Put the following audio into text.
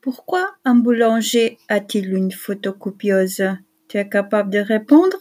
Pourquoi un boulanger a-t-il une photocopieuse? Tu es capable de répondre?